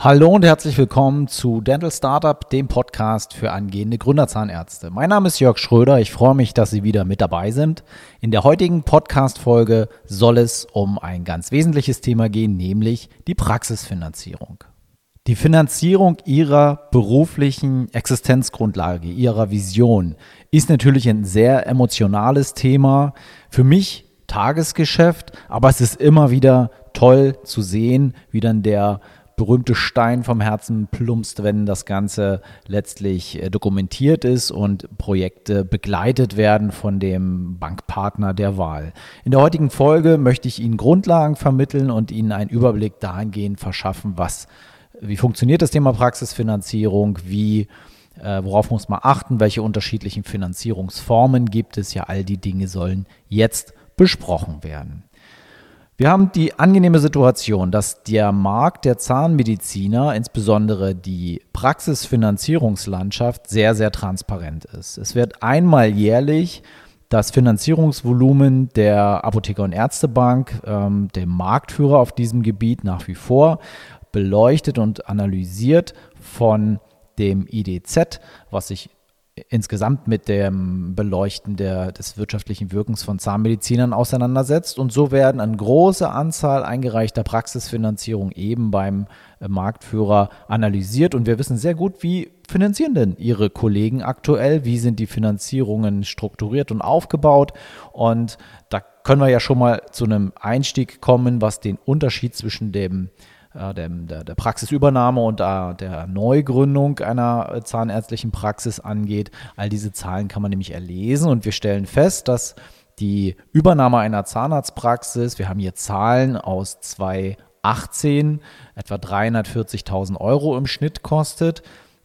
Hallo und herzlich willkommen zu Dental Startup, dem Podcast für angehende Gründerzahnärzte. Mein Name ist Jörg Schröder. Ich freue mich, dass Sie wieder mit dabei sind. In der heutigen Podcast-Folge soll es um ein ganz wesentliches Thema gehen, nämlich die Praxisfinanzierung. Die Finanzierung Ihrer beruflichen Existenzgrundlage, Ihrer Vision ist natürlich ein sehr emotionales Thema. Für mich Tagesgeschäft, aber es ist immer wieder toll zu sehen, wie dann der berühmte Stein vom Herzen plumpst, wenn das Ganze letztlich äh, dokumentiert ist und Projekte begleitet werden von dem Bankpartner der Wahl. In der heutigen Folge möchte ich Ihnen Grundlagen vermitteln und Ihnen einen Überblick dahingehend verschaffen, was, wie funktioniert das Thema Praxisfinanzierung, wie äh, worauf muss man achten, welche unterschiedlichen Finanzierungsformen gibt es. Ja, all die Dinge sollen jetzt besprochen werden. Wir haben die angenehme Situation, dass der Markt der Zahnmediziner, insbesondere die Praxisfinanzierungslandschaft, sehr, sehr transparent ist. Es wird einmal jährlich das Finanzierungsvolumen der Apotheker- und Ärztebank, ähm, dem Marktführer auf diesem Gebiet nach wie vor, beleuchtet und analysiert von dem IDZ, was sich insgesamt mit dem Beleuchten der, des wirtschaftlichen Wirkens von Zahnmedizinern auseinandersetzt. Und so werden eine große Anzahl eingereichter Praxisfinanzierung eben beim äh, Marktführer analysiert. Und wir wissen sehr gut, wie finanzieren denn Ihre Kollegen aktuell? Wie sind die Finanzierungen strukturiert und aufgebaut? Und da können wir ja schon mal zu einem Einstieg kommen, was den Unterschied zwischen dem der, der, der, Praxisübernahme und äh, der Neugründung einer zahnärztlichen Praxis angeht. All diese Zahlen kann man nämlich erlesen und wir stellen fest, dass die Übernahme einer Zahnarztpraxis, wir haben hier Zahlen aus 2018, etwa 340.000 Euro im Schnitt kostet.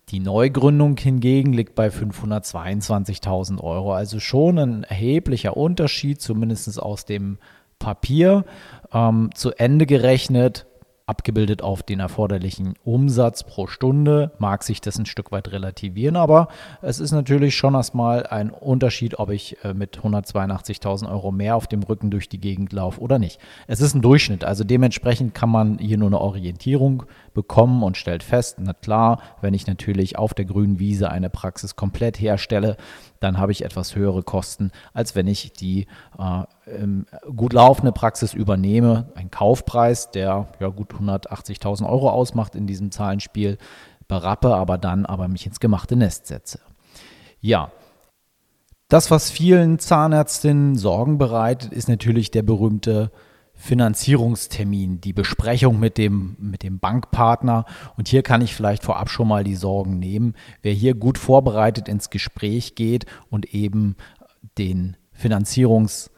Die Neugründung hingegen liegt bei 522.000 Euro. Also schon ein erheblicher Unterschied, zumindest aus dem Papier. Ähm, zu Ende gerechnet abgebildet auf den erforderlichen Umsatz pro Stunde, mag sich das ein Stück weit relativieren, aber es ist natürlich schon erstmal ein Unterschied, ob ich äh, mit 182.000 Euro mehr auf dem Rücken durch die Gegend laufe oder nicht. Es ist ein Durchschnitt, also dementsprechend kann man hier nur eine Orientierung bekommen und stellt fest, na klar, wenn ich natürlich auf der grünen Wiese eine Praxis komplett herstelle, dann habe ich etwas höhere Kosten, als wenn ich die äh, gut laufende Praxis übernehme. Ein Kaufpreis, der ja gut 180.000 Euro ausmacht in diesem Zahlenspiel, berappe, aber dann aber mich ins gemachte Nest setze. Ja, das, was vielen Zahnärztinnen Sorgen bereitet, ist natürlich der berühmte Finanzierungstermin, die Besprechung mit dem, mit dem Bankpartner. Und hier kann ich vielleicht vorab schon mal die Sorgen nehmen. Wer hier gut vorbereitet ins Gespräch geht und eben den Finanzierungs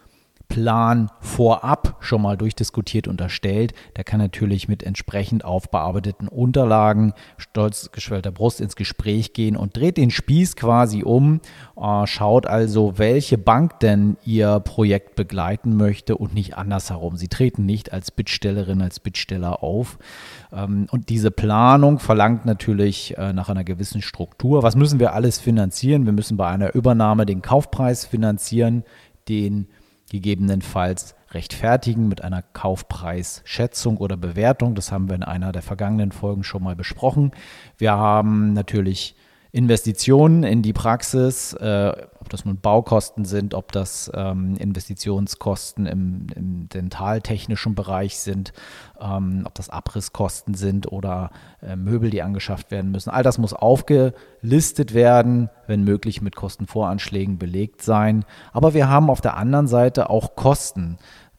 Plan vorab schon mal durchdiskutiert und erstellt. Der kann natürlich mit entsprechend aufbearbeiteten Unterlagen, stolz geschwellter Brust ins Gespräch gehen und dreht den Spieß quasi um, äh, schaut also, welche Bank denn ihr Projekt begleiten möchte und nicht andersherum. Sie treten nicht als Bittstellerin, als Bittsteller auf. Ähm, und diese Planung verlangt natürlich äh, nach einer gewissen Struktur. Was müssen wir alles finanzieren? Wir müssen bei einer Übernahme den Kaufpreis finanzieren, den gegebenenfalls rechtfertigen mit einer Kaufpreisschätzung oder Bewertung. Das haben wir in einer der vergangenen Folgen schon mal besprochen. Wir haben natürlich Investitionen in die Praxis, äh, ob das nun Baukosten sind, ob das ähm, Investitionskosten im, im, dentaltechnischen Bereich sind, ähm, ob das Abrisskosten sind oder äh, Möbel, die angeschafft werden müssen. All das muss aufgelistet werden, wenn möglich mit Kostenvoranschlägen belegt sein. Aber wir haben auf der anderen Seite auch Kosten,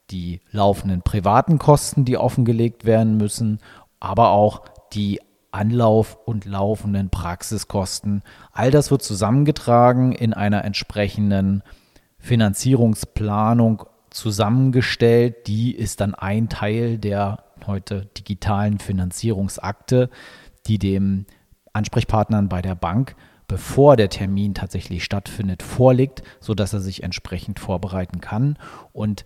die laufenden privaten Kosten, die offengelegt werden müssen, aber auch die Anlauf und laufenden Praxiskosten. All das wird zusammengetragen in einer entsprechenden Finanzierungsplanung zusammengestellt. Die ist dann ein Teil der heute digitalen Finanzierungsakte, die dem Ansprechpartnern bei der Bank bevor der Termin tatsächlich stattfindet, vorliegt, sodass er sich entsprechend vorbereiten kann. Und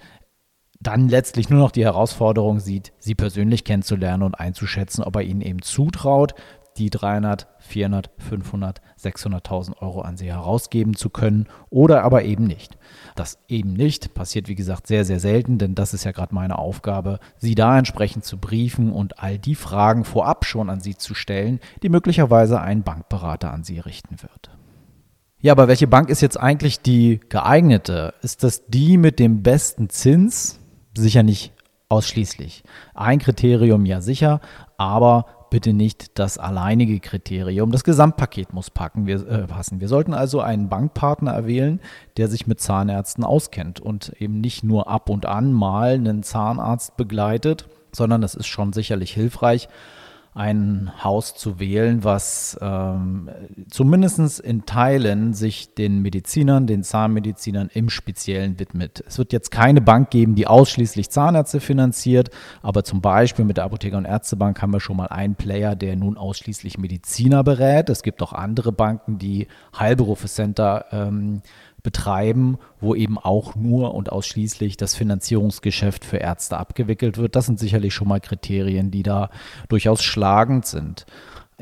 dann letztlich nur noch die Herausforderung sieht, sie persönlich kennenzulernen und einzuschätzen, ob er ihnen eben zutraut, die 300, 400, 500, 600.000 Euro an sie herausgeben zu können oder aber eben nicht. Das eben nicht passiert, wie gesagt, sehr, sehr selten, denn das ist ja gerade meine Aufgabe, sie da entsprechend zu briefen und all die Fragen vorab schon an sie zu stellen, die möglicherweise ein Bankberater an sie richten wird. Ja, aber welche Bank ist jetzt eigentlich die geeignete? Ist das die mit dem besten Zins? Sicher nicht ausschließlich. Ein Kriterium ja sicher, aber bitte nicht das alleinige Kriterium. Das Gesamtpaket muss packen, wir, äh, passen. Wir sollten also einen Bankpartner erwählen, der sich mit Zahnärzten auskennt und eben nicht nur ab und an mal einen Zahnarzt begleitet, sondern das ist schon sicherlich hilfreich ein Haus zu wählen, was ähm, zumindest in Teilen sich den Medizinern, den Zahnmedizinern im Speziellen widmet. Es wird jetzt keine Bank geben, die ausschließlich Zahnärzte finanziert, aber zum Beispiel mit der Apotheker- und Ärztebank haben wir schon mal einen Player, der nun ausschließlich Mediziner berät. Es gibt auch andere Banken, die Heilberufe-Center ähm, betreiben, wo eben auch nur und ausschließlich das Finanzierungsgeschäft für Ärzte abgewickelt wird. Das sind sicherlich schon mal Kriterien, die da durchaus schlagend sind.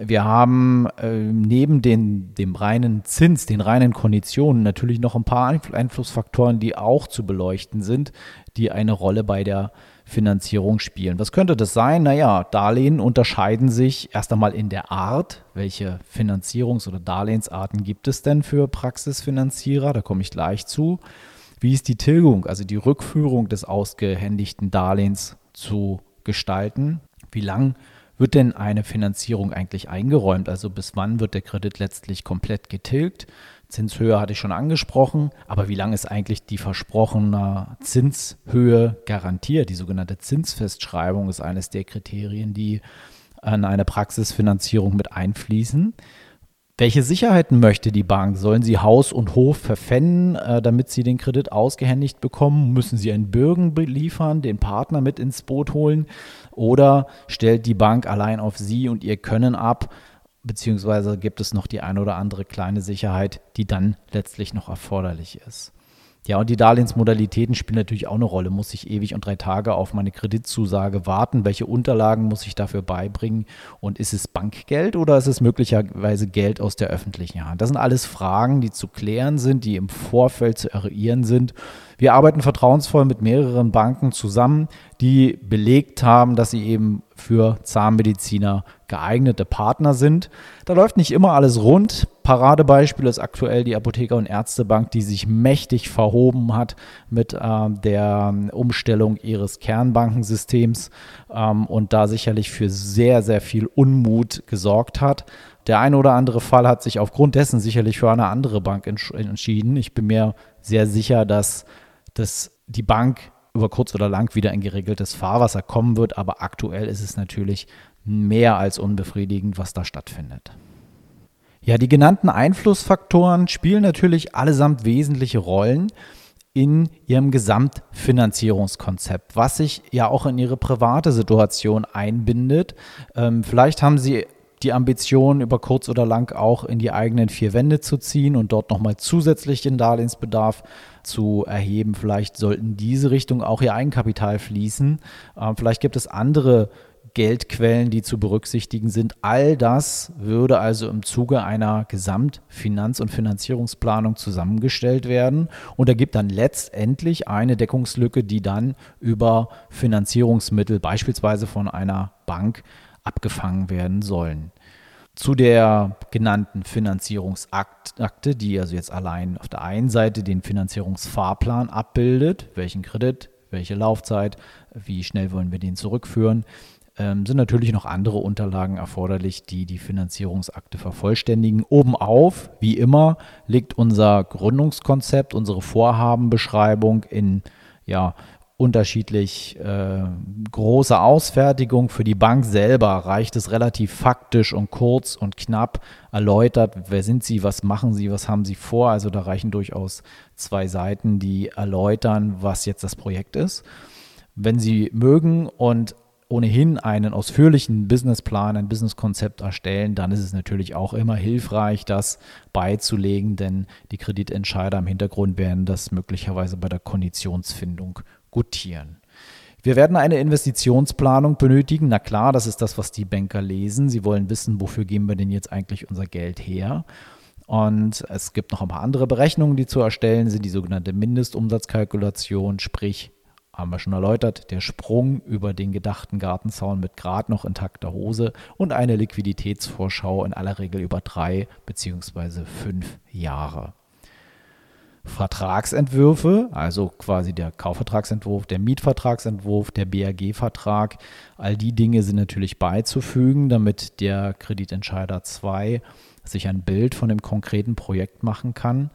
Wir haben äh, neben den, dem reinen Zins, den reinen Konditionen natürlich noch ein paar Einflussfaktoren, die auch zu beleuchten sind, die eine Rolle bei der Finanzierung spielen. Was könnte das sein? Naja, Darlehen unterscheiden sich erst einmal in der Art. Welche Finanzierungs- oder Darlehensarten gibt es denn für Praxisfinanzierer? Da komme ich gleich zu. Wie ist die Tilgung, also die Rückführung des ausgehändigten Darlehens zu gestalten? Wie lang wird denn eine Finanzierung eigentlich eingeräumt? Also bis wann wird der Kredit letztlich komplett getilgt? Zinshöhe hatte ich schon angesprochen, aber wie lange ist eigentlich die versprochene Zinshöhe garantiert? Die sogenannte Zinsfestschreibung ist eines der Kriterien, die an eine Praxisfinanzierung mit einfließen. Welche Sicherheiten möchte die Bank? Sollen sie Haus und Hof verpfänden, äh, damit sie den Kredit ausgehändigt bekommen? Müssen sie einen Bürgen liefern, den Partner mit ins Boot holen? Oder stellt die Bank allein auf sie und ihr Können ab? Beziehungsweise gibt es noch die eine oder andere kleine Sicherheit, die dann letztlich noch erforderlich ist. Ja, und die Darlehensmodalitäten spielen natürlich auch eine Rolle. Muss ich ewig und drei Tage auf meine Kreditzusage warten? Welche Unterlagen muss ich dafür beibringen? Und ist es Bankgeld oder ist es möglicherweise Geld aus der öffentlichen Hand? Das sind alles Fragen, die zu klären sind, die im Vorfeld zu eruieren sind. Wir arbeiten vertrauensvoll mit mehreren Banken zusammen, die belegt haben, dass sie eben für Zahnmediziner geeignete Partner sind. Da läuft nicht immer alles rund. Paradebeispiel ist aktuell die Apotheker- und Ärztebank, die sich mächtig verhoben hat mit äh, der Umstellung ihres Kernbankensystems ähm, und da sicherlich für sehr, sehr viel Unmut gesorgt hat. Der eine oder andere Fall hat sich aufgrund dessen sicherlich für eine andere Bank entsch entschieden. Ich bin mir sehr sicher, dass, dass die Bank über kurz oder lang wieder in geregeltes Fahrwasser kommen wird, aber aktuell ist es natürlich mehr als unbefriedigend, was da stattfindet. Ja, die genannten Einflussfaktoren spielen natürlich allesamt wesentliche Rollen in ihrem Gesamtfinanzierungskonzept, was sich ja auch in ihre private Situation einbindet. Ähm, vielleicht haben Sie die Ambition, über kurz oder lang auch in die eigenen vier Wände zu ziehen und dort nochmal zusätzlich den Darlehensbedarf zu erheben. Vielleicht sollten diese Richtung auch ihr Eigenkapital fließen. Ähm, vielleicht gibt es andere Geldquellen, die zu berücksichtigen sind. All das würde also im Zuge einer Gesamtfinanz- und Finanzierungsplanung zusammengestellt werden und ergibt dann letztendlich eine Deckungslücke, die dann über Finanzierungsmittel beispielsweise von einer Bank abgefangen werden sollen. Zu der genannten Finanzierungsakte, die also jetzt allein auf der einen Seite den Finanzierungsfahrplan abbildet, welchen Kredit, welche Laufzeit, wie schnell wollen wir den zurückführen, ähm, sind natürlich noch andere Unterlagen erforderlich, die die Finanzierungsakte vervollständigen. Obenauf, wie immer, liegt unser Gründungskonzept, unsere Vorhabenbeschreibung in ja, unterschiedlich äh, große Ausfertigung. Für die Bank selber reicht es relativ faktisch und kurz und knapp erläutert, wer sind Sie, was machen Sie, was haben Sie vor. Also da reichen durchaus zwei Seiten, die erläutern, was jetzt das Projekt ist. Wenn Sie mögen und ohnehin einen ausführlichen Businessplan, ein Businesskonzept erstellen, dann ist es natürlich auch immer hilfreich, das beizulegen, denn die Kreditentscheider im Hintergrund werden das möglicherweise bei der Konditionsfindung gutieren. Wir werden eine Investitionsplanung benötigen. Na klar, das ist das, was die Banker lesen. Sie wollen wissen, wofür geben wir denn jetzt eigentlich unser Geld her? Und es gibt noch ein paar andere Berechnungen, die zu erstellen sind, die sogenannte Mindestumsatzkalkulation, sprich, haben wir schon erläutert, der Sprung über den gedachten Gartenzaun mit gerade noch intakter Hose und eine Liquiditätsvorschau in aller Regel über drei beziehungsweise fünf Jahre. Vertragsentwürfe, also quasi der Kaufvertragsentwurf, der Mietvertragsentwurf, der BAG-Vertrag, all die Dinge sind natürlich beizufügen, damit der Kreditentscheider 2 sich ein Bild von dem konkreten Projekt machen kann.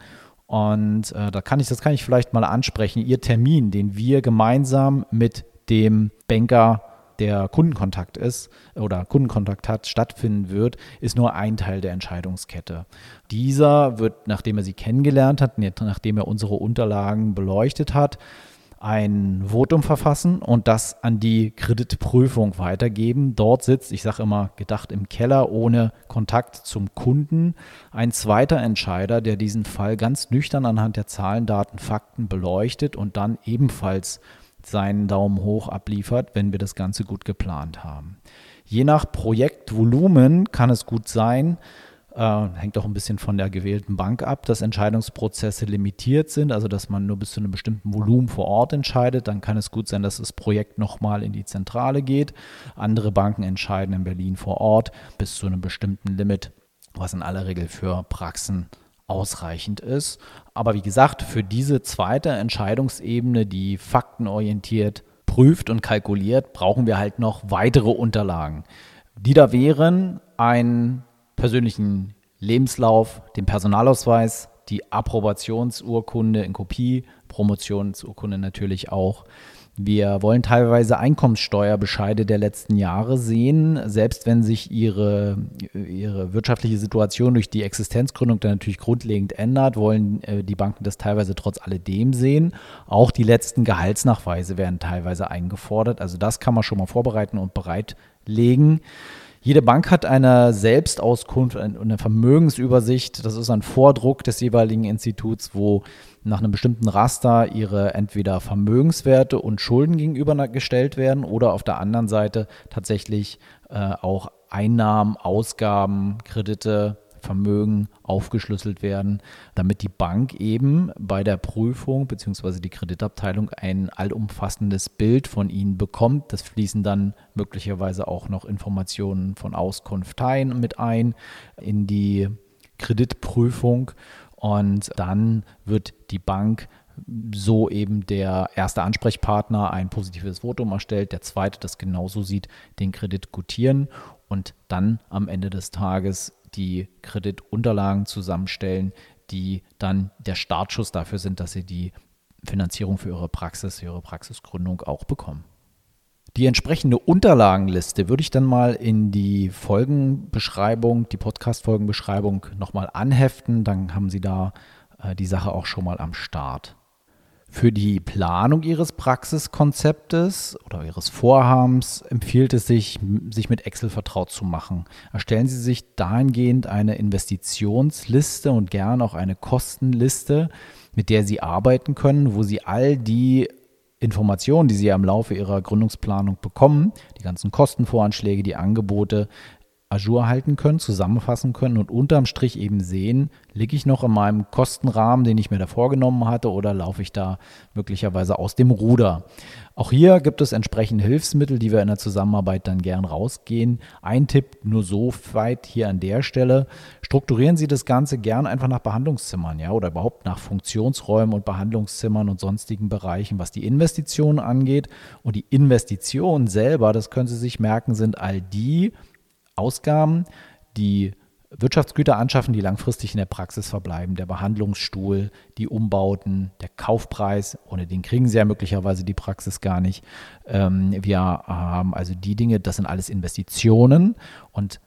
Und äh, da kann ich, das kann ich vielleicht mal ansprechen. Ihr Termin, den wir gemeinsam mit dem Banker der Kundenkontakt ist oder Kundenkontakt hat, stattfinden wird, ist nur ein Teil der Entscheidungskette. Dieser wird, nachdem er sie kennengelernt hat, nachdem er unsere Unterlagen beleuchtet hat, ein Votum verfassen und das an die Kreditprüfung weitergeben. Dort sitzt, ich sage immer, gedacht im Keller ohne Kontakt zum Kunden, ein zweiter Entscheider, der diesen Fall ganz nüchtern anhand der Zahlen, Daten, Fakten beleuchtet und dann ebenfalls seinen Daumen hoch abliefert, wenn wir das Ganze gut geplant haben. Je nach Projektvolumen kann es gut sein, äh, hängt auch ein bisschen von der gewählten Bank ab, dass Entscheidungsprozesse limitiert sind, also dass man nur bis zu einem bestimmten Volumen vor Ort entscheidet. Dann kann es gut sein, dass das Projekt nochmal in die Zentrale geht. Andere Banken entscheiden in Berlin vor Ort bis zu einem bestimmten Limit, was in aller Regel für Praxen ausreichend ist. Aber wie gesagt, für diese zweite Entscheidungsebene, die faktenorientiert prüft und kalkuliert, brauchen wir halt noch weitere Unterlagen. Die da wären einen persönlichen Lebenslauf, den Personalausweis, die Approbationsurkunde in Kopie, Promotionsurkunde natürlich auch, wir wollen teilweise Einkommenssteuerbescheide der letzten Jahre sehen, selbst wenn sich ihre, ihre wirtschaftliche Situation durch die Existenzgründung dann natürlich grundlegend ändert, wollen äh, die Banken das teilweise trotz alledem sehen. Auch die letzten Gehaltsnachweise werden teilweise eingefordert. Also das kann man schon mal vorbereiten und bereitlegen. Jede Bank hat eine Selbstauskunft, eine Vermögensübersicht. Das ist ein Vordruck des jeweiligen Instituts, wo nach einem bestimmten Raster ihre entweder Vermögenswerte und Schulden gegenübergestellt werden oder auf der anderen Seite tatsächlich äh, auch Einnahmen, Ausgaben, Kredite, Vermögen aufgeschlüsselt werden, damit die Bank eben bei der Prüfung bzw. die Kreditabteilung ein allumfassendes Bild von ihnen bekommt. Das fließen dann möglicherweise auch noch Informationen von Auskunfteien mit ein in die Kreditprüfung und dann wird die Bank so eben der erste Ansprechpartner ein positives Votum erstellt, der zweite das genauso sieht, den Kredit gutieren und dann am Ende des Tages die Kreditunterlagen zusammenstellen, die dann der Startschuss dafür sind, dass sie die Finanzierung für ihre Praxis, ihre Praxisgründung auch bekommen. Die entsprechende Unterlagenliste würde ich dann mal in die Folgenbeschreibung, die Podcast-Folgenbeschreibung nochmal anheften. Dann haben Sie da äh, die Sache auch schon mal am Start. Für die Planung Ihres Praxiskonzeptes oder Ihres Vorhabens empfiehlt es sich, sich mit Excel vertraut zu machen. Erstellen Sie sich dahingehend eine Investitionsliste und gern auch eine Kostenliste, mit der Sie arbeiten können, wo Sie all die Informationen, die Sie im Laufe Ihrer Gründungsplanung bekommen, die ganzen Kostenvoranschläge, die Angebote, Ajour halten können, zusammenfassen können und unterm Strich eben sehen, liege ich noch in meinem Kostenrahmen, den ich mir da vorgenommen hatte, oder laufe ich da möglicherweise aus dem Ruder. Auch hier gibt es entsprechende Hilfsmittel, die wir in der Zusammenarbeit dann gern rausgehen. Ein Tipp nur so weit hier an der Stelle. Strukturieren Sie das Ganze gern einfach nach Behandlungszimmern, ja, oder überhaupt nach Funktionsräumen und Behandlungszimmern und sonstigen Bereichen, was die Investitionen angeht. Und die Investitionen selber, das können Sie sich merken, sind all die, Ausgaben, die Wirtschaftsgüter anschaffen, die langfristig in der Praxis verbleiben, der Behandlungsstuhl, die Umbauten, der Kaufpreis, ohne den kriegen sie ja möglicherweise die Praxis gar nicht. Ähm, wir haben also die Dinge, das sind alles Investitionen und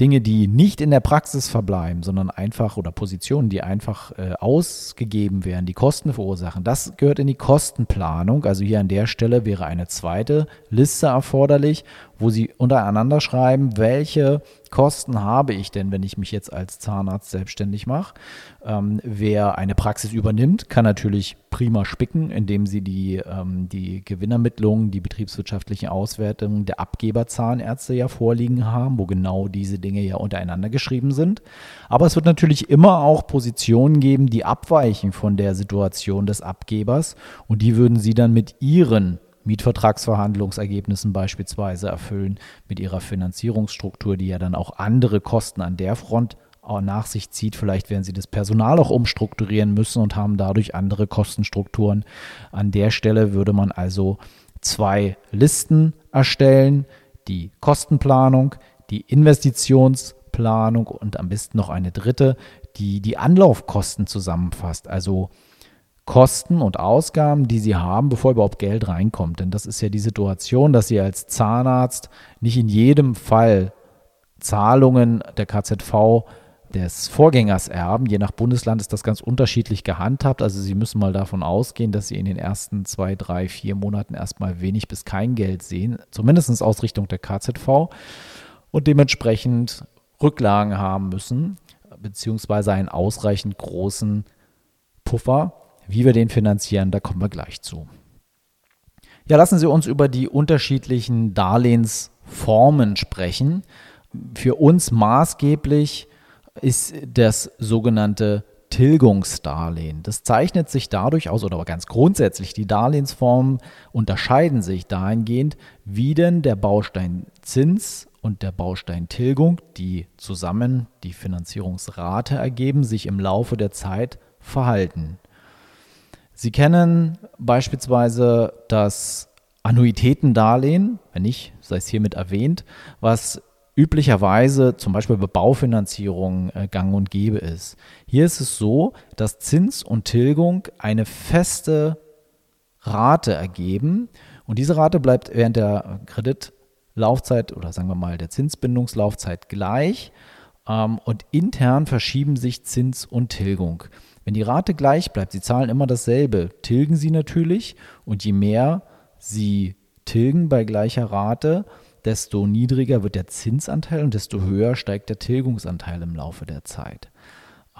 Dinge, die nicht in der Praxis verbleiben, sondern einfach oder Positionen, die einfach äh, ausgegeben werden, die Kosten verursachen, das gehört in die Kostenplanung. Also hier an der Stelle wäre eine zweite Liste erforderlich, wo Sie untereinander schreiben, welche Kosten habe ich denn, wenn ich mich jetzt als Zahnarzt selbstständig mache. Ähm, wer eine Praxis übernimmt, kann natürlich prima spicken, indem sie die, ähm, die Gewinnermittlungen, die betriebswirtschaftlichen Auswertungen der Abgeberzahnärzte ja vorliegen haben, wo genau diese Dinge ja untereinander geschrieben sind. Aber es wird natürlich immer auch Positionen geben, die abweichen von der Situation des Abgebers und die würden sie dann mit ihren Mietvertragsverhandlungsergebnissen beispielsweise erfüllen, mit ihrer Finanzierungsstruktur, die ja dann auch andere Kosten an der Front nach sich zieht. Vielleicht werden sie das Personal auch umstrukturieren müssen und haben dadurch andere Kostenstrukturen. An der Stelle würde man also zwei Listen erstellen, die Kostenplanung, die Investitionsplanung und am besten noch eine dritte, die die Anlaufkosten zusammenfasst. Also Kosten und Ausgaben, die sie haben, bevor überhaupt Geld reinkommt. Denn das ist ja die Situation, dass sie als Zahnarzt nicht in jedem Fall Zahlungen der KZV des Vorgängers erben. Je nach Bundesland ist das ganz unterschiedlich gehandhabt. Also Sie müssen mal davon ausgehen, dass Sie in den ersten zwei, drei, vier Monaten erstmal wenig bis kein Geld sehen, zumindest aus Richtung der KZV und dementsprechend Rücklagen haben müssen, beziehungsweise einen ausreichend großen Puffer. Wie wir den finanzieren, da kommen wir gleich zu. Ja, lassen Sie uns über die unterschiedlichen Darlehensformen sprechen. Für uns maßgeblich ist das sogenannte Tilgungsdarlehen. Das zeichnet sich dadurch aus, oder ganz grundsätzlich, die Darlehensformen unterscheiden sich dahingehend, wie denn der Baustein Zins und der Baustein Tilgung, die zusammen die Finanzierungsrate ergeben, sich im Laufe der Zeit verhalten. Sie kennen beispielsweise das Annuitätendarlehen, wenn nicht, sei es hiermit erwähnt, was üblicherweise zum Beispiel bei Baufinanzierung äh, gang und gäbe ist. Hier ist es so, dass Zins und Tilgung eine feste Rate ergeben und diese Rate bleibt während der Kreditlaufzeit oder sagen wir mal der Zinsbindungslaufzeit gleich und intern verschieben sich Zins und Tilgung. Wenn die Rate gleich bleibt, Sie zahlen immer dasselbe, tilgen Sie natürlich und je mehr Sie tilgen bei gleicher Rate, desto niedriger wird der Zinsanteil und desto höher steigt der Tilgungsanteil im Laufe der Zeit.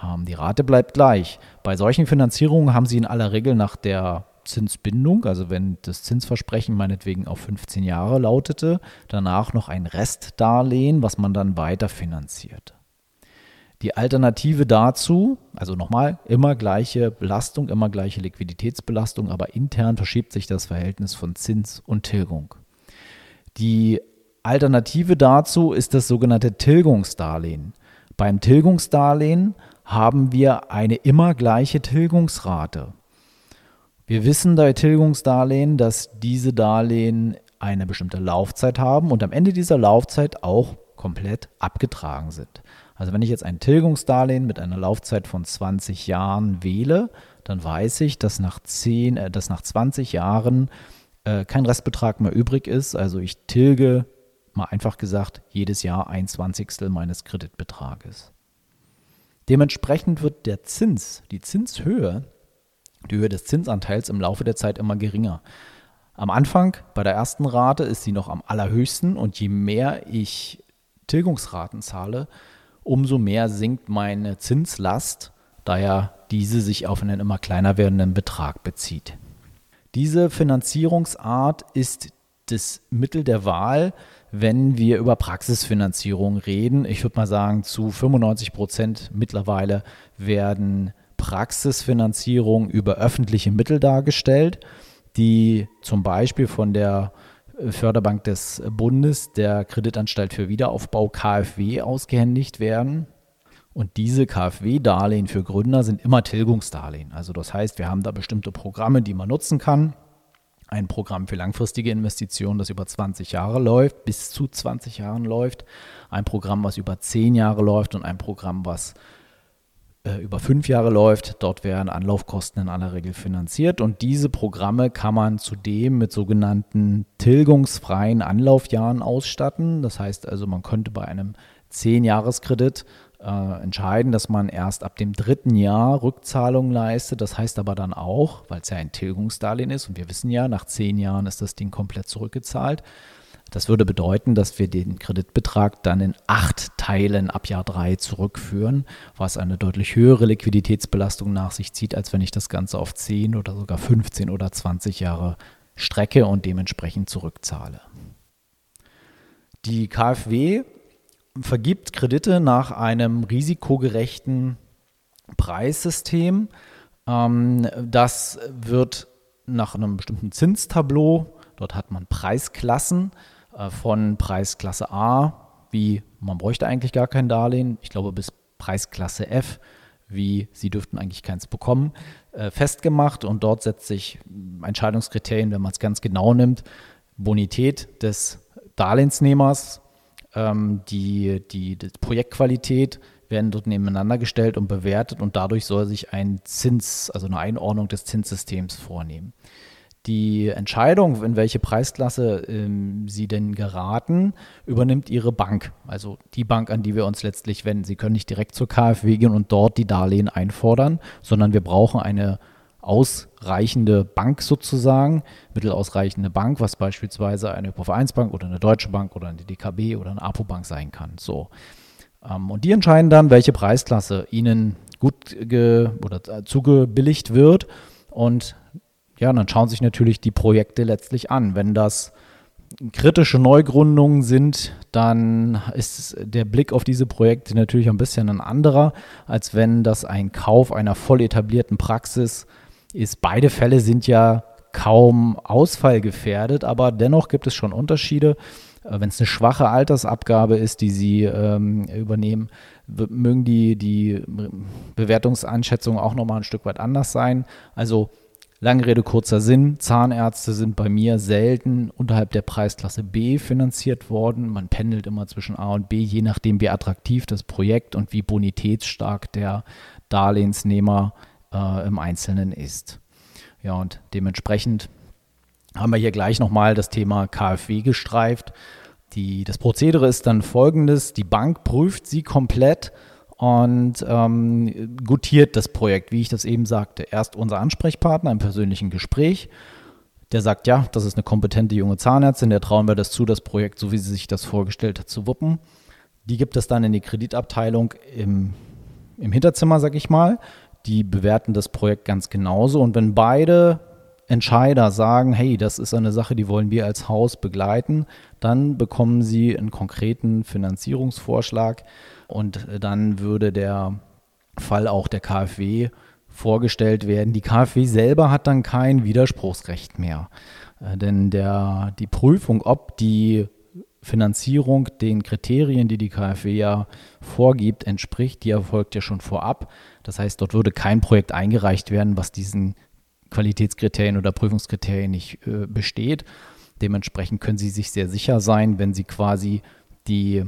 Ähm, die Rate bleibt gleich. Bei solchen Finanzierungen haben Sie in aller Regel nach der Zinsbindung, also wenn das Zinsversprechen meinetwegen auf 15 Jahre lautete, danach noch ein Restdarlehen, was man dann weiter finanziert. Die Alternative dazu, also nochmal, immer gleiche Belastung, immer gleiche Liquiditätsbelastung, aber intern verschiebt sich das Verhältnis von Zins und Tilgung. Die Alternative dazu ist das sogenannte Tilgungsdarlehen. Beim Tilgungsdarlehen haben wir eine immer gleiche Tilgungsrate. Wir wissen bei Tilgungsdarlehen, dass diese Darlehen eine bestimmte Laufzeit haben und am Ende dieser Laufzeit auch komplett abgetragen sind. Also wenn ich jetzt ein Tilgungsdarlehen mit einer Laufzeit von 20 Jahren wähle, dann weiß ich, dass nach, 10, äh, dass nach 20 Jahren äh, kein Restbetrag mehr übrig ist. Also ich tilge mal einfach gesagt, jedes Jahr ein Zwanzigstel meines Kreditbetrages. Dementsprechend wird der Zins, die Zinshöhe, die Höhe des Zinsanteils im Laufe der Zeit immer geringer. Am Anfang, bei der ersten Rate, ist sie noch am allerhöchsten und je mehr ich Tilgungsraten zahle, umso mehr sinkt meine Zinslast, da ja diese sich auf einen immer kleiner werdenden Betrag bezieht. Diese Finanzierungsart ist das Mittel der Wahl, wenn wir über Praxisfinanzierung reden. Ich würde mal sagen, zu 95 Prozent mittlerweile werden Praxisfinanzierung über öffentliche Mittel dargestellt, die zum Beispiel von der Förderbank des Bundes, der Kreditanstalt für Wiederaufbau KfW ausgehändigt werden. Und diese KfW-Darlehen für Gründer sind immer Tilgungsdarlehen. Also das heißt, wir haben da bestimmte Programme, die man nutzen kann ein Programm für langfristige Investitionen, das über 20 Jahre läuft, bis zu 20 Jahren läuft, ein Programm, was über 10 Jahre läuft und ein Programm, was äh, über 5 Jahre läuft. Dort werden Anlaufkosten in aller Regel finanziert und diese Programme kann man zudem mit sogenannten tilgungsfreien Anlaufjahren ausstatten. Das heißt also, man könnte bei einem 10-Jahres-Kredit äh, entscheiden, dass man erst ab dem dritten Jahr Rückzahlungen leistet. Das heißt aber dann auch, weil es ja ein Tilgungsdarlehen ist und wir wissen ja, nach zehn Jahren ist das Ding komplett zurückgezahlt, Das würde bedeuten, dass wir den Kreditbetrag dann in acht Teilen ab Jahr drei zurückführen, was eine deutlich höhere Liquiditätsbelastung nach sich zieht, als wenn ich das Ganze auf 10 oder sogar 15 oder 20 Jahre strecke und dementsprechend zurückzahle. Die KfW vergibt Kredite nach einem risikogerechten Preissystem. Ähm, das wird nach einem bestimmten Zinstableau, dort hat man Preisklassen von Preisklasse A, wie man bräuchte eigentlich gar kein Darlehen, ich glaube bis Preisklasse F, wie sie dürften eigentlich keins bekommen, äh, festgemacht. Und dort setzt sich Entscheidungskriterien, wenn man es ganz genau nimmt, Bonität des Darlehensnehmers, ähm, die, die, die Projektqualität werden dort nebeneinander gestellt und bewertet. Und dadurch soll sich ein Zins, also eine Einordnung des Zinssystems vornehmen. Die Entscheidung, in welche Preisklasse ähm, Sie denn geraten, übernimmt Ihre Bank. Also die Bank, an die wir uns letztlich wenden. Sie können nicht direkt zur KfW gehen und dort die Darlehen einfordern, sondern wir brauchen eine ausreichende Bank sozusagen, mittelausreichende Bank, was beispielsweise eine Vereinsbank oder eine Deutsche Bank oder eine DKB oder eine APO-Bank sein kann. So. Ähm, und die entscheiden dann, welche Preisklasse ihnen gut oder zugebilligt wird. Und ja, dann schauen sich natürlich die Projekte letztlich an. Wenn das kritische Neugründungen sind, dann ist der Blick auf diese Projekte natürlich ein bisschen ein anderer, als wenn das ein Kauf einer voll etablierten Praxis ist. Beide Fälle sind ja kaum ausfallgefährdet, aber dennoch gibt es schon Unterschiede. Äh, wenn es eine schwache Altersabgabe ist, die Sie ähm, übernehmen, mögen die, die Bewertungseinschätzungen auch nochmal ein Stück weit anders sein. Also Lange Rede, kurzer Sinn. Zahnärzte sind bei mir selten unterhalb der Preisklasse B finanziert worden. Man pendelt immer zwischen A und B, je nachdem, wie attraktiv das Projekt und wie bonitätsstark der Darlehensnehmer äh, im Einzelnen ist. Ja, und dementsprechend haben wir hier gleich nochmal das Thema KfW gestreift. Die, das Prozedere ist dann folgendes: Die Bank prüft sie komplett und ähm, gutiert das Projekt, wie ich das eben sagte. Erst unser Ansprechpartner im persönlichen Gespräch, der sagt, ja, das ist eine kompetente junge Zahnärztin, der trauen wir das zu, das Projekt, so wie sie sich das vorgestellt hat, zu wuppen. Die gibt es dann in die Kreditabteilung im, im Hinterzimmer, sag ich mal. Die bewerten das Projekt ganz genauso. Und wenn beide Entscheider sagen, hey, das ist eine Sache, die wollen wir als Haus begleiten, dann bekommen sie einen konkreten Finanzierungsvorschlag und dann würde der Fall auch der KfW vorgestellt werden. Die KfW selber hat dann kein Widerspruchsrecht mehr, äh, denn der, die Prüfung, ob die Finanzierung den Kriterien, die die KfW ja vorgibt, entspricht, die erfolgt ja schon vorab. Das heißt, dort würde kein Projekt eingereicht werden, was diesen Qualitätskriterien oder Prüfungskriterien nicht äh, besteht. Dementsprechend können Sie sich sehr sicher sein, wenn Sie quasi die,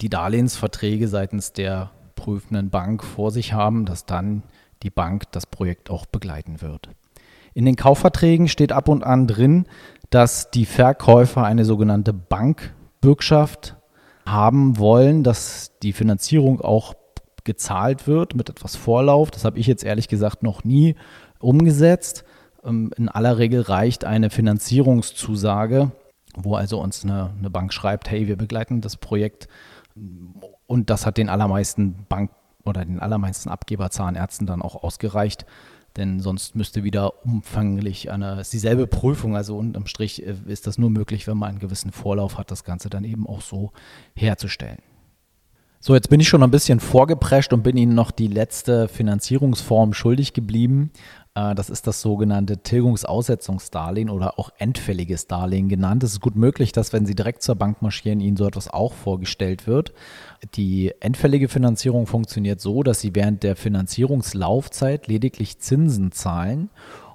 die Darlehensverträge seitens der prüfenden Bank vor sich haben, dass dann die Bank das Projekt auch begleiten wird. In den Kaufverträgen steht ab und an drin, dass die Verkäufer eine sogenannte Bankbürgschaft haben wollen, dass die Finanzierung auch gezahlt wird mit etwas Vorlauf. Das habe ich jetzt ehrlich gesagt noch nie umgesetzt. Ähm, in aller Regel reicht eine Finanzierungszusage, wo also uns eine, eine Bank schreibt, hey, wir begleiten das Projekt und das hat den allermeisten Bank oder den allermeisten Abgeberzahnärzten dann auch ausgereicht, denn sonst müsste wieder umfanglich eine, ist dieselbe Prüfung, also unterm Strich äh, ist das nur möglich, wenn man einen gewissen Vorlauf hat, das Ganze dann eben auch so herzustellen. So, jetzt bin ich schon ein bisschen vorgeprescht und bin Ihnen noch die letzte Finanzierungsform schuldig geblieben. Äh, das ist das sogenannte Tilgungsaussetzungsdarlehen oder auch endfälliges Darlehen genannt. Es ist gut möglich, dass wenn Sie direkt zur Bank marschieren, Ihnen so etwas auch vorgestellt wird. Die endfällige Finanzierung funktioniert so, dass Sie während der Finanzierungslaufzeit lediglich Zinsen zahlen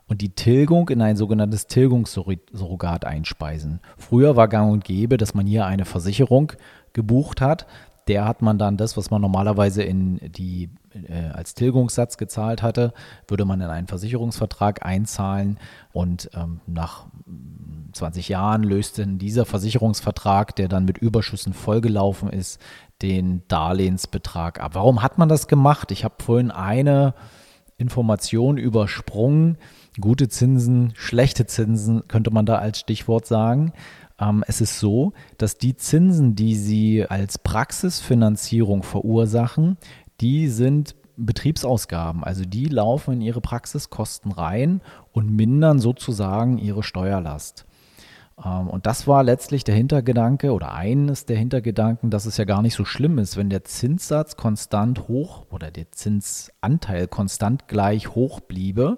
und die Tilgung in ein sogenanntes Tilgungssurrogat einspeisen. Früher war gang und gäbe, dass man hier eine Versicherung gebucht hat der hat man dann das, was man normalerweise in die äh, als Tilgungssatz gezahlt hatte, würde man in einen Versicherungsvertrag einzahlen und ähm, nach 20 Jahren löst dann dieser Versicherungsvertrag, der dann mit Überschüssen vollgelaufen ist, den Darlehensbetrag ab. Warum hat man das gemacht? Ich habe vorhin eine Information übersprungen. Gute Zinsen, schlechte Zinsen könnte man da als Stichwort sagen. Ähm, es ist so, dass die Zinsen, die sie als Praxisfinanzierung verursachen, die sind Betriebsausgaben. Also die laufen in ihre Praxiskosten rein und mindern sozusagen ihre Steuerlast. Ähm, und das war letztlich der Hintergedanke oder eines der Hintergedanken, dass es ja gar nicht so schlimm ist, wenn der Zinssatz konstant hoch oder der Zinsanteil konstant gleich hoch bliebe.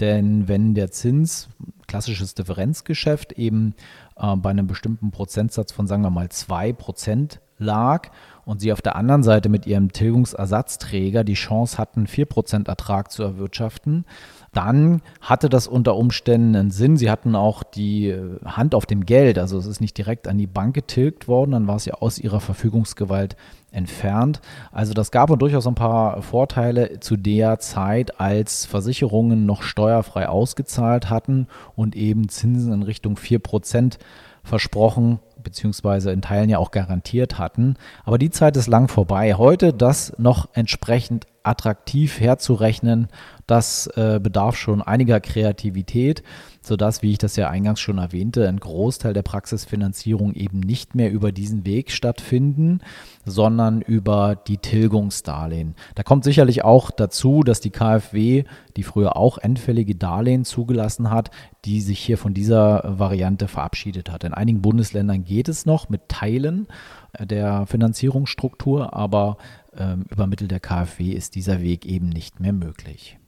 Denn wenn der Zins, klassisches Differenzgeschäft, eben äh, bei einem bestimmten Prozentsatz von, sagen wir mal, 2% lag und sie auf der anderen Seite mit ihrem Tilgungsersatzträger die Chance hatten, 4% Ertrag zu erwirtschaften, dann hatte das unter Umständen einen Sinn. Sie hatten auch die äh, Hand auf dem Geld, also es ist nicht direkt an die Bank getilgt worden, dann war es ja aus ihrer Verfügungsgewalt entfernt. Also das gab durchaus ein paar Vorteile zu der Zeit, als Versicherungen noch steuerfrei ausgezahlt hatten und eben Zinsen in Richtung 4% versprochen beziehungsweise in Teilen ja auch garantiert hatten. Aber die Zeit ist lang vorbei. Heute das noch entsprechend attraktiv herzurechnen, das äh, bedarf schon einiger Kreativität, sodass, wie ich das ja eingangs schon erwähnte, ein Großteil der Praxisfinanzierung eben nicht mehr über diesen Weg stattfinden, sondern über die Tilgungsdarlehen. Da kommt sicherlich auch dazu, dass die KfW, die früher auch endfällige Darlehen zugelassen hat, die sich hier von dieser Variante verabschiedet hat. In einigen Bundesländern geht es noch mit Teilen äh, der Finanzierungsstruktur, aber ähm, über Mittel der KfW ist dieser Weg eben nicht mehr möglich.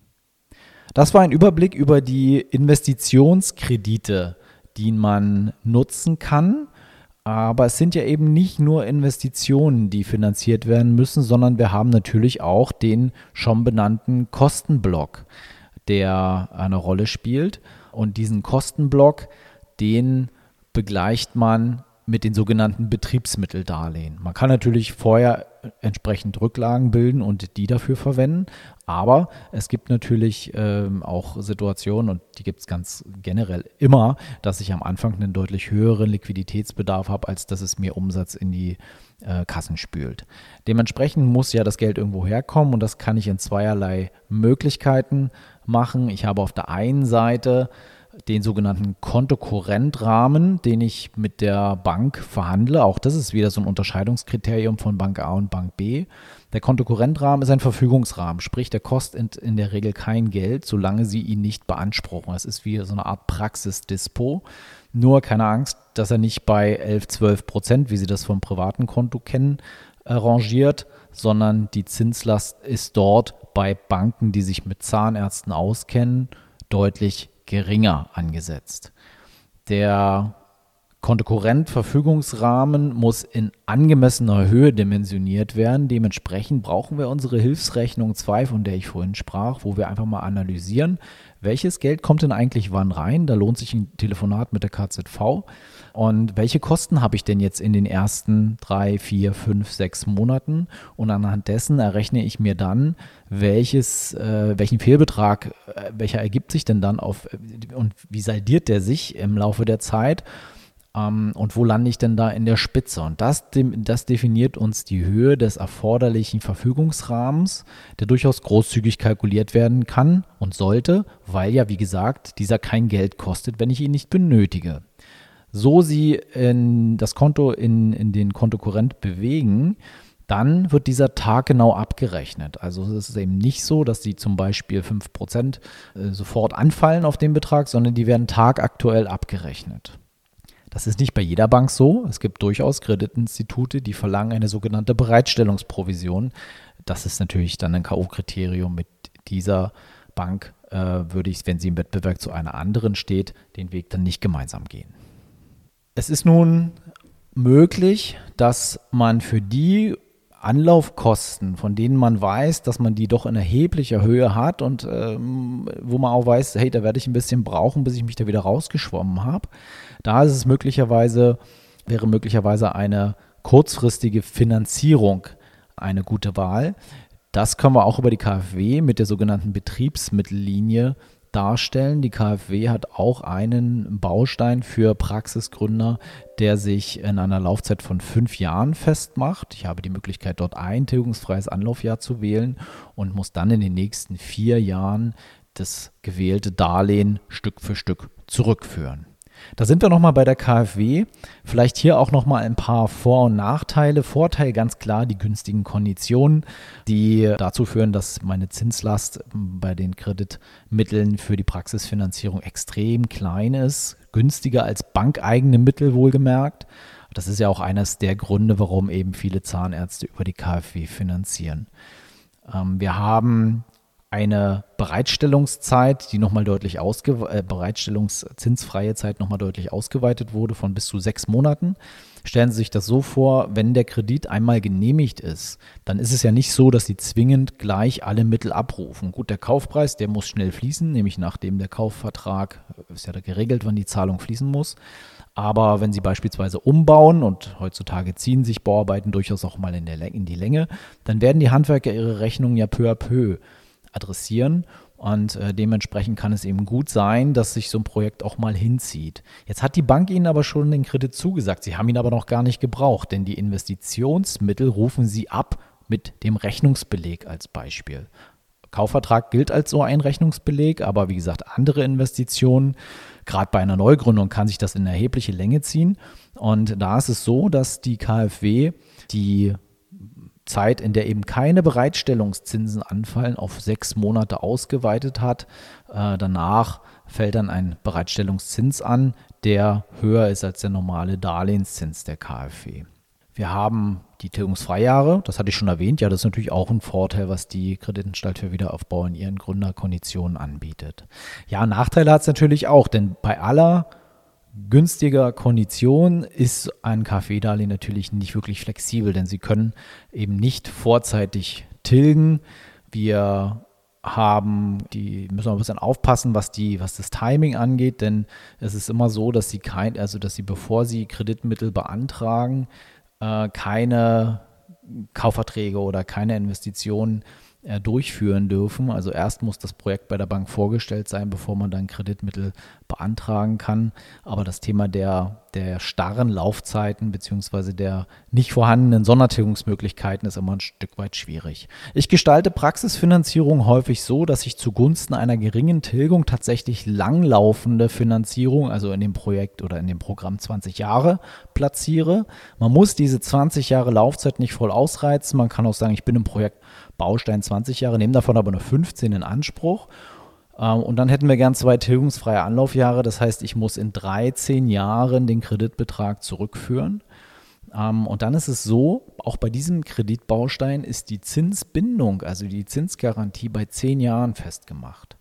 Das war ein Überblick über die Investitionskredite, die man nutzen kann. Aber es sind ja eben nicht nur Investitionen, die finanziert werden müssen, sondern wir haben natürlich auch den schon benannten Kostenblock, der eine Rolle spielt. Und diesen Kostenblock, den begleicht man mit den sogenannten Betriebsmitteldarlehen. Man kann natürlich vorher entsprechend Rücklagen bilden und die dafür verwenden, aber es gibt natürlich ähm, auch Situationen, und die gibt es ganz generell immer, dass ich am Anfang einen deutlich höheren Liquiditätsbedarf habe, als dass es mir Umsatz in die äh, Kassen spült. Dementsprechend muss ja das Geld irgendwo herkommen und das kann ich in zweierlei Möglichkeiten machen. Ich habe auf der einen Seite den sogenannten Kontokorrentrahmen, den ich mit der Bank verhandle. Auch das ist wieder so ein Unterscheidungskriterium von Bank A und Bank B. Der Kontokorrentrahmen ist ein Verfügungsrahmen, sprich, der kostet in der Regel kein Geld, solange Sie ihn nicht beanspruchen. Es ist wie so eine Art Praxisdispo. Nur keine Angst, dass er nicht bei 11, 12 Prozent, wie Sie das vom privaten Konto kennen, rangiert, sondern die Zinslast ist dort bei Banken, die sich mit Zahnärzten auskennen, deutlich geringer angesetzt. Der Kontokorrent-Verfügungsrahmen muss in angemessener Höhe dimensioniert werden. Dementsprechend brauchen wir unsere Hilfsrechnung 2, von der ich vorhin sprach, wo wir einfach mal analysieren, welches Geld kommt denn eigentlich wann rein. Da lohnt sich ein Telefonat mit der KZV. Und welche Kosten habe ich denn jetzt in den ersten drei, vier, fünf, sechs Monaten? Und anhand dessen errechne ich mir dann, welches, äh, welchen Fehlbetrag, äh, welcher ergibt sich denn dann auf und wie saldiert der sich im Laufe der Zeit? Ähm, und wo lande ich denn da in der Spitze? Und das, das definiert uns die Höhe des erforderlichen Verfügungsrahmens, der durchaus großzügig kalkuliert werden kann und sollte, weil ja, wie gesagt, dieser kein Geld kostet, wenn ich ihn nicht benötige. So Sie in das Konto in, in den Kontokorrent bewegen, dann wird dieser Tag genau abgerechnet. Also es ist eben nicht so, dass die zum Beispiel 5% äh, sofort anfallen auf den Betrag, sondern die werden tagaktuell abgerechnet. Das ist nicht bei jeder Bank so. Es gibt durchaus Kreditinstitute, die verlangen eine sogenannte Bereitstellungsprovision. Das ist natürlich dann ein K.O.-Kriterium. Mit dieser Bank äh, würde ich, wenn sie im Wettbewerb zu einer anderen steht, den Weg dann nicht gemeinsam gehen. Es ist nun möglich, dass man für die Anlaufkosten, von denen man weiß, dass man die doch in erheblicher Höhe hat und ähm, wo man auch weiß, hey, da werde ich ein bisschen brauchen, bis ich mich da wieder rausgeschwommen habe. Da ist es möglicherweise, wäre möglicherweise eine kurzfristige Finanzierung eine gute Wahl. Das können wir auch über die KfW mit der sogenannten Betriebsmittellinie darstellen. Die KfW hat auch einen Baustein für Praxisgründer, der sich in einer Laufzeit von fünf Jahren festmacht. Ich habe die Möglichkeit, dort ein tilgungsfreies Anlaufjahr zu wählen und muss dann in den nächsten vier Jahren das gewählte Darlehen Stück für Stück zurückführen. Da sind wir nochmal bei der KfW. Vielleicht hier auch nochmal ein paar Vor- und Nachteile. Vorteil ganz klar die günstigen Konditionen, die dazu führen, dass meine Zinslast bei den Kreditmitteln für die Praxisfinanzierung extrem klein ist. Günstiger als bankeigene Mittel wohlgemerkt. Das ist ja auch eines der Gründe, warum eben viele Zahnärzte über die KfW finanzieren. Ähm, wir haben eine Bereitstellungszeit, die nochmal deutlich ausgeweitet, äh, Bereitstellungszinsfreie Zeit nochmal deutlich ausgeweitet wurde von bis zu sechs Monaten. Stellen Sie sich das so vor, wenn der Kredit einmal genehmigt ist, dann ist es ja nicht so, dass Sie zwingend gleich alle Mittel abrufen. Gut, der Kaufpreis, der muss schnell fließen, nämlich nachdem der Kaufvertrag, äh, ist ja da geregelt, wann die Zahlung fließen muss. Aber wenn Sie beispielsweise umbauen und heutzutage ziehen sich Bauarbeiten durchaus auch mal in, der, in die Länge, dann werden die Handwerker ihre Rechnungen ja peu à peu adressieren. Und äh, dementsprechend kann es eben gut sein, dass sich so ein Projekt auch mal hinzieht. Jetzt hat die Bank Ihnen aber schon den Kredit zugesagt. Sie haben ihn aber noch gar nicht gebraucht, denn die Investitionsmittel rufen Sie ab mit dem Rechnungsbeleg als Beispiel. Kaufvertrag gilt als so ein Rechnungsbeleg, aber wie gesagt, andere Investitionen, gerade bei einer Neugründung, kann sich das in erhebliche Länge ziehen. Und da ist es so, dass die KfW die Zeit, in der eben keine Bereitstellungszinsen anfallen, auf sechs Monate ausgeweitet hat. Äh, danach fällt dann ein Bereitstellungszins an, der höher ist als der normale Darlehenszins der KfW. Wir haben die Tilgungsfreijahre, das hatte ich schon erwähnt. Ja, das ist natürlich auch ein Vorteil, was die Kreditanstalt für Wiederaufbau in ihren Gründerkonditionen anbietet. Ja, Nachteile hat es natürlich auch, denn bei aller günstiger Kondition ist ein KfW-Darlehen natürlich nicht wirklich flexibel, denn sie können eben nicht vorzeitig tilgen. Wir haben, die müssen wir ein bisschen aufpassen, was die, was das Timing angeht, denn es ist immer so, dass sie kein, also dass sie, bevor sie Kreditmittel beantragen, äh, keine Kaufverträge oder keine Investitionen äh, durchführen dürfen. Also erst muss das Projekt bei der Bank vorgestellt sein, bevor man dann Kreditmittel beantragen kann. Aber das Thema der, der starren Laufzeiten bzw. der nicht vorhandenen Sondertilgungsmöglichkeiten ist immer ein Stück weit schwierig. Ich gestalte Praxisfinanzierung häufig so, dass ich zugunsten einer geringen Tilgung tatsächlich langlaufende Finanzierung, also in dem Projekt oder in dem Programm 20 Jahre, platziere. Man muss diese 20 Jahre Laufzeit nicht voll ausreizen. Man kann auch sagen, ich bin im Projekt Baustein 20 Jahre, nehmen davon aber nur 15 in Anspruch. Ähm, und dann hätten wir gern zwei tilgungsfreie Anlaufjahre. Das heißt, ich muss in 13 Jahren den Kreditbetrag zurückführen. Ähm, und dann ist es so, auch bei diesem Kreditbaustein ist die Zinsbindung, also die Zinsgarantie bei 10 Jahren festgemacht.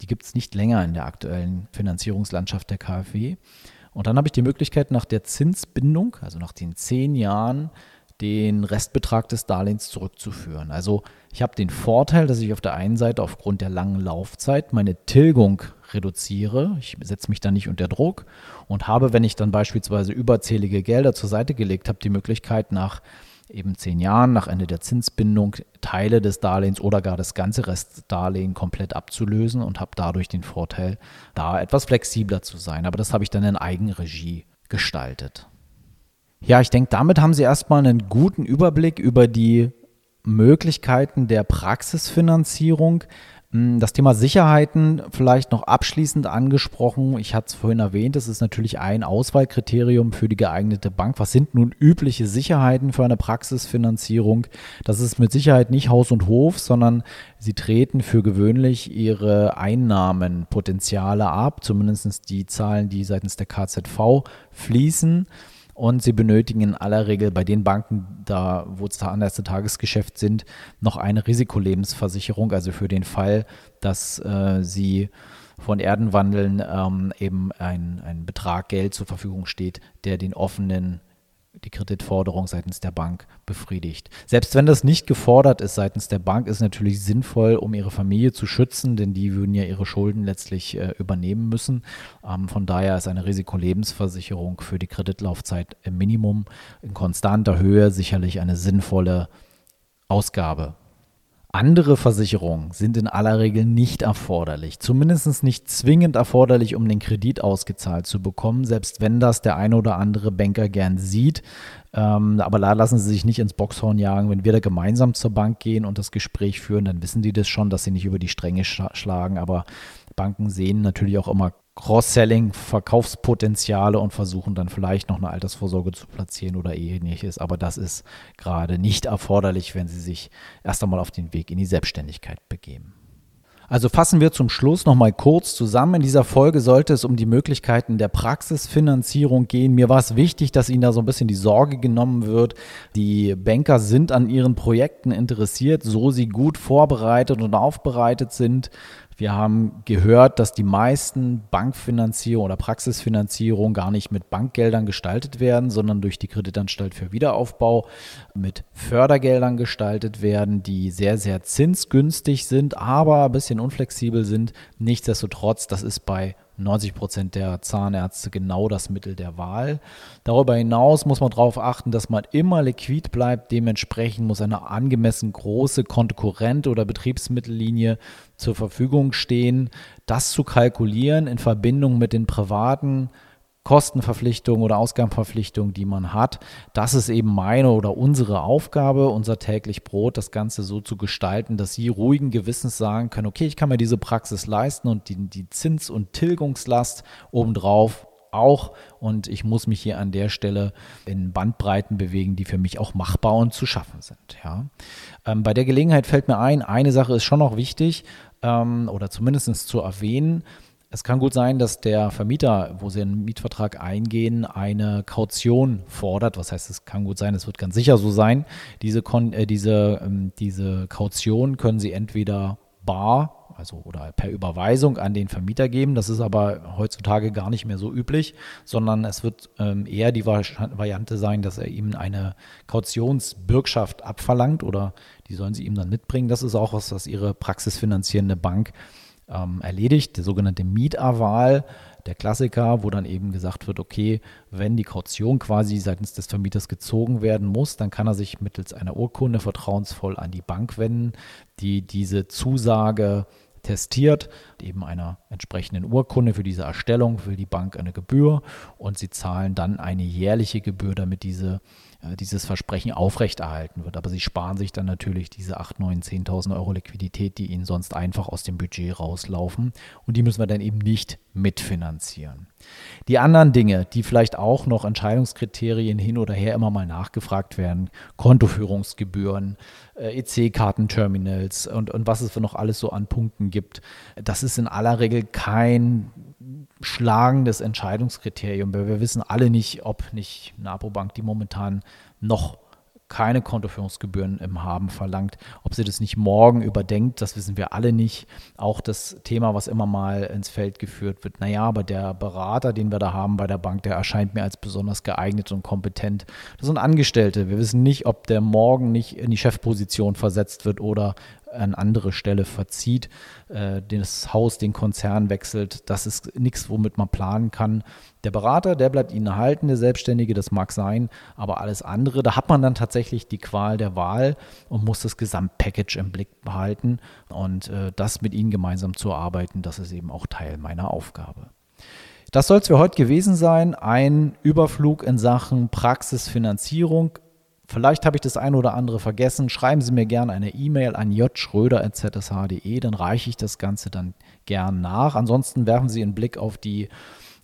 Die gibt es nicht länger in der aktuellen Finanzierungslandschaft der KfW. Und dann habe ich die Möglichkeit, nach der Zinsbindung, also nach den 10 Jahren, den Restbetrag des Darlehens zurückzuführen. Also ich habe den Vorteil, dass ich auf der einen Seite aufgrund der langen Laufzeit meine Tilgung reduziere. Ich setze mich da nicht unter Druck und habe, wenn ich dann beispielsweise überzählige Gelder zur Seite gelegt habe, die Möglichkeit nach eben zehn Jahren, nach Ende der Zinsbindung, Teile des Darlehens oder gar das ganze Restdarlehen komplett abzulösen und habe dadurch den Vorteil, da etwas flexibler zu sein. Aber das habe ich dann in Eigenregie gestaltet. Ja, ich denke, damit haben Sie erstmal einen guten Überblick über die Möglichkeiten der Praxisfinanzierung. Hm, das Thema Sicherheiten vielleicht noch abschließend angesprochen. Ich hatte es vorhin erwähnt, das ist natürlich ein Auswahlkriterium für die geeignete Bank. Was sind nun übliche Sicherheiten für eine Praxisfinanzierung? Das ist mit Sicherheit nicht Haus und Hof, sondern sie treten für gewöhnlich ihre Einnahmenpotenziale ab, zumindest die Zahlen, die seitens der KZV fließen. Und sie benötigen in aller Regel bei den Banken, da wo es da an das Tagesgeschäft sind, noch eine Risikolebensversicherung, also für den Fall, dass äh, sie von Erdenwandeln ähm, eben ein, ein Betrag Geld zur Verfügung steht, der den offenen die Kreditforderung seitens der Bank befriedigt. Selbst wenn das nicht gefordert ist seitens der Bank, ist natürlich sinnvoll, um ihre Familie zu schützen, denn die würden ja ihre Schulden letztlich äh, übernehmen müssen. Ähm, von daher ist eine Risikolebensversicherung für die Kreditlaufzeit im Minimum in konstanter Höhe sicherlich eine sinnvolle Ausgabe. Andere Versicherungen sind in aller Regel nicht erforderlich, zumindest nicht zwingend erforderlich, um den Kredit ausgezahlt zu bekommen, selbst wenn das der eine oder andere Banker gern sieht. Ähm, aber da lassen Sie sich nicht ins Boxhorn jagen. Wenn wir da gemeinsam zur Bank gehen und das Gespräch führen, dann wissen die das schon, dass sie nicht über die Stränge sch schlagen. Aber Banken sehen natürlich auch immer Cross-Selling, Verkaufspotenziale und versuchen dann vielleicht noch eine Altersvorsorge zu platzieren oder ähnliches. Aber das ist gerade nicht erforderlich, wenn Sie sich erst einmal auf den Weg in die Selbstständigkeit begeben. Also fassen wir zum Schluss nochmal kurz zusammen. In dieser Folge sollte es um die Möglichkeiten der Praxisfinanzierung gehen. Mir war es wichtig, dass Ihnen da so ein bisschen die Sorge genommen wird. Die Banker sind an ihren Projekten interessiert, so sie gut vorbereitet und aufbereitet sind. Wir haben gehört, dass die meisten Bankfinanzierung oder Praxisfinanzierung gar nicht mit Bankgeldern gestaltet werden, sondern durch die Kreditanstalt für Wiederaufbau mit Fördergeldern gestaltet werden, die sehr, sehr zinsgünstig sind, aber ein bisschen unflexibel sind. Nichtsdestotrotz, das ist bei 90 Prozent der Zahnärzte genau das Mittel der Wahl. Darüber hinaus muss man darauf achten, dass man immer liquid bleibt. Dementsprechend muss eine angemessen große Konkurrent- oder Betriebsmittellinie zur Verfügung stehen. Das zu kalkulieren in Verbindung mit den privaten Kostenverpflichtungen oder Ausgabenverpflichtungen, die man hat. Das ist eben meine oder unsere Aufgabe, unser täglich Brot, das Ganze so zu gestalten, dass Sie ruhigen Gewissens sagen können, okay, ich kann mir diese Praxis leisten und die, die Zins- und Tilgungslast obendrauf auch und ich muss mich hier an der Stelle in Bandbreiten bewegen, die für mich auch machbar und zu schaffen sind. Ja. Ähm, bei der Gelegenheit fällt mir ein, eine Sache ist schon noch wichtig ähm, oder zumindest zu erwähnen. Es kann gut sein, dass der Vermieter, wo Sie einen Mietvertrag eingehen, eine Kaution fordert. Was heißt, es kann gut sein, es wird ganz sicher so sein. Diese, äh, diese, ähm, diese Kaution können Sie entweder bar, also oder per Überweisung an den Vermieter geben. Das ist aber heutzutage gar nicht mehr so üblich, sondern es wird ähm, eher die Variante sein, dass er ihm eine Kautionsbürgschaft abverlangt oder die sollen Sie ihm dann mitbringen. Das ist auch was, was Ihre praxisfinanzierende Bank ähm, erledigt, der sogenannte Mieterwahl, der Klassiker, wo dann eben gesagt wird, okay, wenn die Kaution quasi seitens des Vermieters gezogen werden muss, dann kann er sich mittels einer Urkunde vertrauensvoll an die Bank wenden, die diese Zusage testiert, eben einer entsprechenden Urkunde für diese Erstellung will die Bank eine Gebühr und sie zahlen dann eine jährliche Gebühr, damit diese dieses Versprechen aufrechterhalten wird. Aber sie sparen sich dann natürlich diese 8, 9, 10.000 Euro Liquidität, die ihnen sonst einfach aus dem Budget rauslaufen. Und die müssen wir dann eben nicht mitfinanzieren. Die anderen Dinge, die vielleicht auch noch Entscheidungskriterien hin oder her immer mal nachgefragt werden, Kontoführungsgebühren, äh, EC-Kartenterminals und, und was es für noch alles so an Punkten gibt, das ist in aller Regel kein schlagendes Entscheidungskriterium, weil wir wissen alle nicht, ob nicht eine Apobank, die momentan noch keine Kontoführungsgebühren im Haben verlangt. Ob sie das nicht morgen überdenkt, das wissen wir alle nicht. Auch das Thema, was immer mal ins Feld geführt wird, naja, aber der Berater, den wir da haben bei der Bank, der erscheint mir als besonders geeignet und kompetent. Das sind Angestellte. Wir wissen nicht, ob der morgen nicht in die Chefposition versetzt wird oder an andere Stelle verzieht, äh, das Haus, den Konzern wechselt. Das ist nichts, womit man planen kann. Der Berater, der bleibt Ihnen erhalten, der Selbstständige, das mag sein, aber alles andere, da hat man dann tatsächlich die Qual der Wahl und muss das Gesamtpackage im Blick behalten und äh, das mit Ihnen gemeinsam zu arbeiten, das ist eben auch Teil meiner Aufgabe. Das soll es für heute gewesen sein. Ein Überflug in Sachen Praxisfinanzierung. Vielleicht habe ich das eine oder andere vergessen. Schreiben Sie mir gerne eine E-Mail an jschröder.zsh.de, dann reiche ich das Ganze dann gern nach. Ansonsten werfen Sie einen Blick auf die,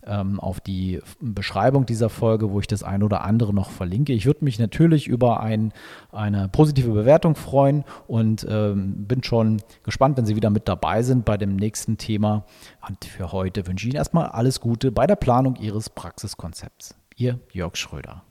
ähm, auf die Beschreibung dieser Folge, wo ich das eine oder andere noch verlinke. Ich würde mich natürlich über ein, eine positive Bewertung freuen und ähm, bin schon gespannt, wenn Sie wieder mit dabei sind bei dem nächsten Thema. Und für heute wünsche ich Ihnen erstmal alles Gute bei der Planung Ihres Praxiskonzepts. Ihr Jörg Schröder.